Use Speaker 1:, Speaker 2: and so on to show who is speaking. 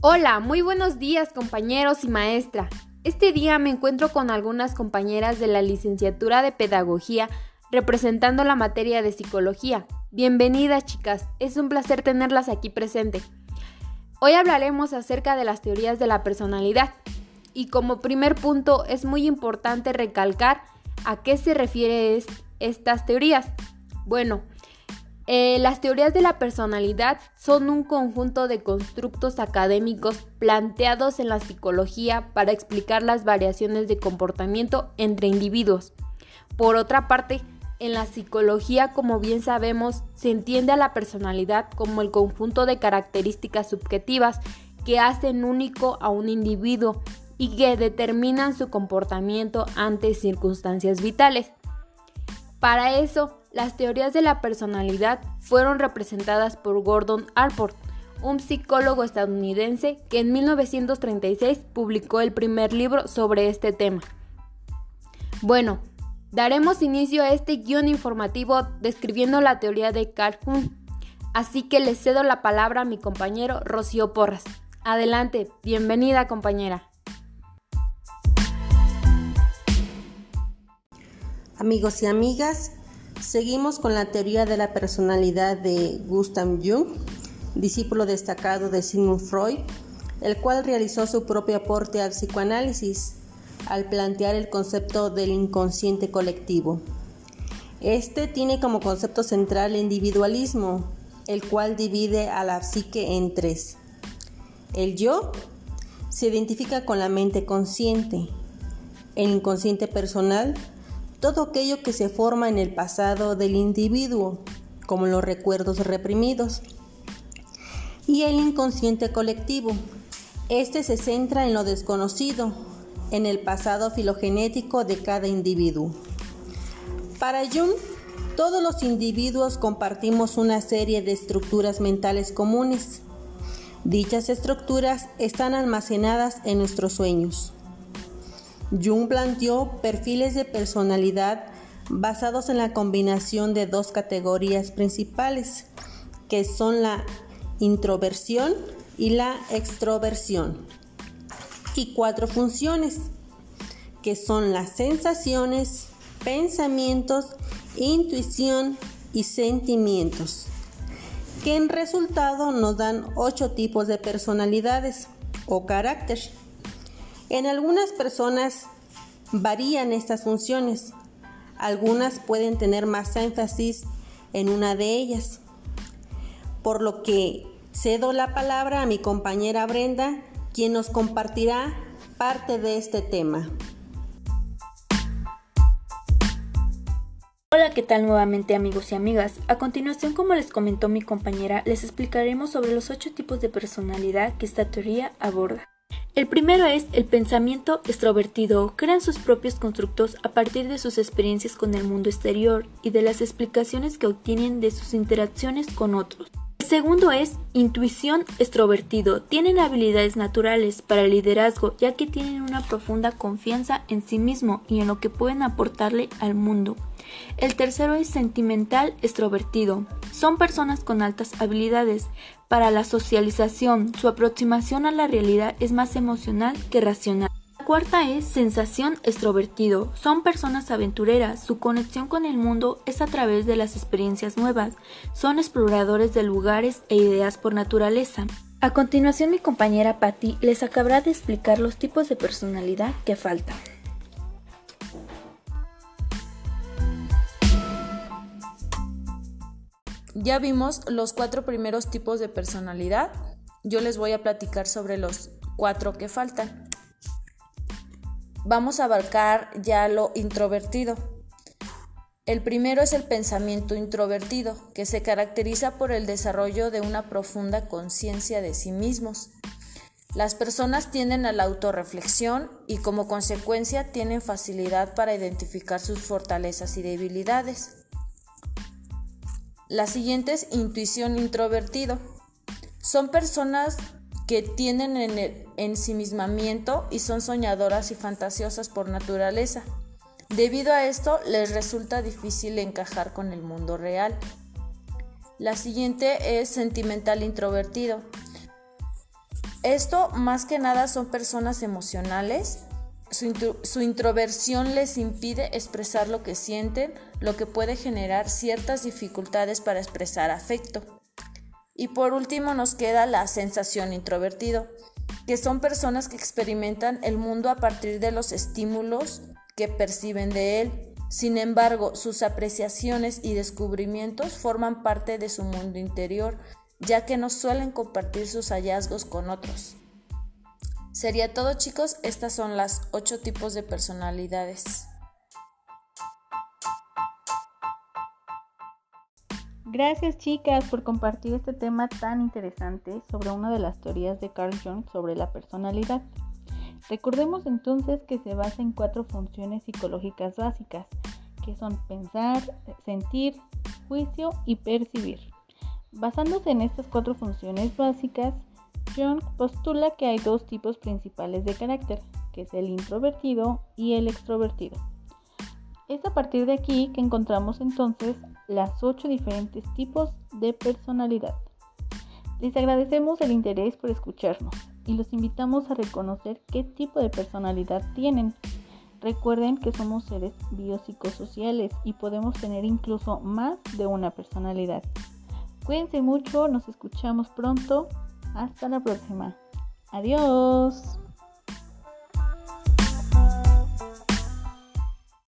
Speaker 1: Hola, muy buenos días compañeros y maestra. Este día me encuentro con algunas compañeras de la licenciatura de Pedagogía representando la materia de Psicología. Bienvenidas chicas, es un placer tenerlas aquí presente. Hoy hablaremos acerca de las teorías de la personalidad y como primer punto es muy importante recalcar a qué se refieren estas teorías. Bueno, eh, las teorías de la personalidad son un conjunto de constructos académicos planteados en la psicología para explicar las variaciones de comportamiento entre individuos. Por otra parte, en la psicología, como bien sabemos, se entiende a la personalidad como el conjunto de características subjetivas que hacen único a un individuo y que determinan su comportamiento ante circunstancias vitales. Para eso, las teorías de la personalidad fueron representadas por Gordon Allport, un psicólogo estadounidense que en 1936 publicó el primer libro sobre este tema. Bueno, daremos inicio a este guion informativo describiendo la teoría de Carl Jung, así que le cedo la palabra a mi compañero Rocío Porras. Adelante, bienvenida compañera.
Speaker 2: Amigos y amigas, Seguimos con la teoría de la personalidad de Gustav Jung, discípulo destacado de Sigmund Freud, el cual realizó su propio aporte al psicoanálisis al plantear el concepto del inconsciente colectivo. Este tiene como concepto central el individualismo, el cual divide a la psique en tres. El yo se identifica con la mente consciente, el inconsciente personal todo aquello que se forma en el pasado del individuo, como los recuerdos reprimidos, y el inconsciente colectivo. Este se centra en lo desconocido, en el pasado filogenético de cada individuo. Para Jung, todos los individuos compartimos una serie de estructuras mentales comunes. Dichas estructuras están almacenadas en nuestros sueños. Jung planteó perfiles de personalidad basados en la combinación de dos categorías principales, que son la introversión y la extroversión, y cuatro funciones, que son las sensaciones, pensamientos, intuición y sentimientos, que en resultado nos dan ocho tipos de personalidades o carácter. En algunas personas varían estas funciones. Algunas pueden tener más énfasis en una de ellas. Por lo que cedo la palabra a mi compañera Brenda, quien nos compartirá parte de este tema.
Speaker 3: Hola, ¿qué tal nuevamente amigos y amigas? A continuación, como les comentó mi compañera, les explicaremos sobre los ocho tipos de personalidad que esta teoría aborda. El primero es el pensamiento extrovertido. Crean sus propios constructos a partir de sus experiencias con el mundo exterior y de las explicaciones que obtienen de sus interacciones con otros. Segundo es intuición extrovertido. Tienen habilidades naturales para el liderazgo ya que tienen una profunda confianza en sí mismo y en lo que pueden aportarle al mundo. El tercero es sentimental extrovertido. Son personas con altas habilidades para la socialización. Su aproximación a la realidad es más emocional que racional. Cuarta es sensación extrovertido. Son personas aventureras. Su conexión con el mundo es a través de las experiencias nuevas. Son exploradores de lugares e ideas por naturaleza. A continuación mi compañera Patty les acabará de explicar los tipos de personalidad que faltan.
Speaker 4: Ya vimos los cuatro primeros tipos de personalidad. Yo les voy a platicar sobre los cuatro que faltan. Vamos a abarcar ya lo introvertido. El primero es el pensamiento introvertido, que se caracteriza por el desarrollo de una profunda conciencia de sí mismos. Las personas tienden a la autorreflexión y como consecuencia tienen facilidad para identificar sus fortalezas y debilidades. La siguiente es intuición introvertido. Son personas que tienen en el ensimismamiento y son soñadoras y fantasiosas por naturaleza. Debido a esto, les resulta difícil encajar con el mundo real. La siguiente es sentimental introvertido. Esto más que nada son personas emocionales. Su, introversión les impide expresar lo que sienten, lo que puede generar ciertas dificultades para expresar afecto. Y por último nos queda la sensación introvertido, que son personas que experimentan el mundo a partir de los estímulos que perciben de él. Sin embargo, sus apreciaciones y descubrimientos forman parte de su mundo interior, ya que no suelen compartir sus hallazgos con otros. Sería todo chicos, estas son las ocho tipos de personalidades.
Speaker 5: Gracias chicas por compartir este tema tan interesante sobre una de las teorías de Carl Jung sobre la personalidad. Recordemos entonces que se basa en cuatro funciones psicológicas básicas, que son pensar, sentir, juicio y percibir. Basándose en estas cuatro funciones básicas, Jung postula que hay dos tipos principales de carácter, que es el introvertido y el extrovertido. Es a partir de aquí que encontramos entonces las ocho diferentes tipos de personalidad. Les agradecemos el interés por escucharnos y los invitamos a reconocer qué tipo de personalidad tienen. Recuerden que somos seres biopsicosociales y podemos tener incluso más de una personalidad. Cuídense mucho, nos escuchamos pronto. Hasta la próxima. Adiós.